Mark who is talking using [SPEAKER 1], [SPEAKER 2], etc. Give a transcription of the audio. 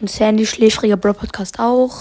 [SPEAKER 1] Und Sandy schläfriger Bro Podcast auch.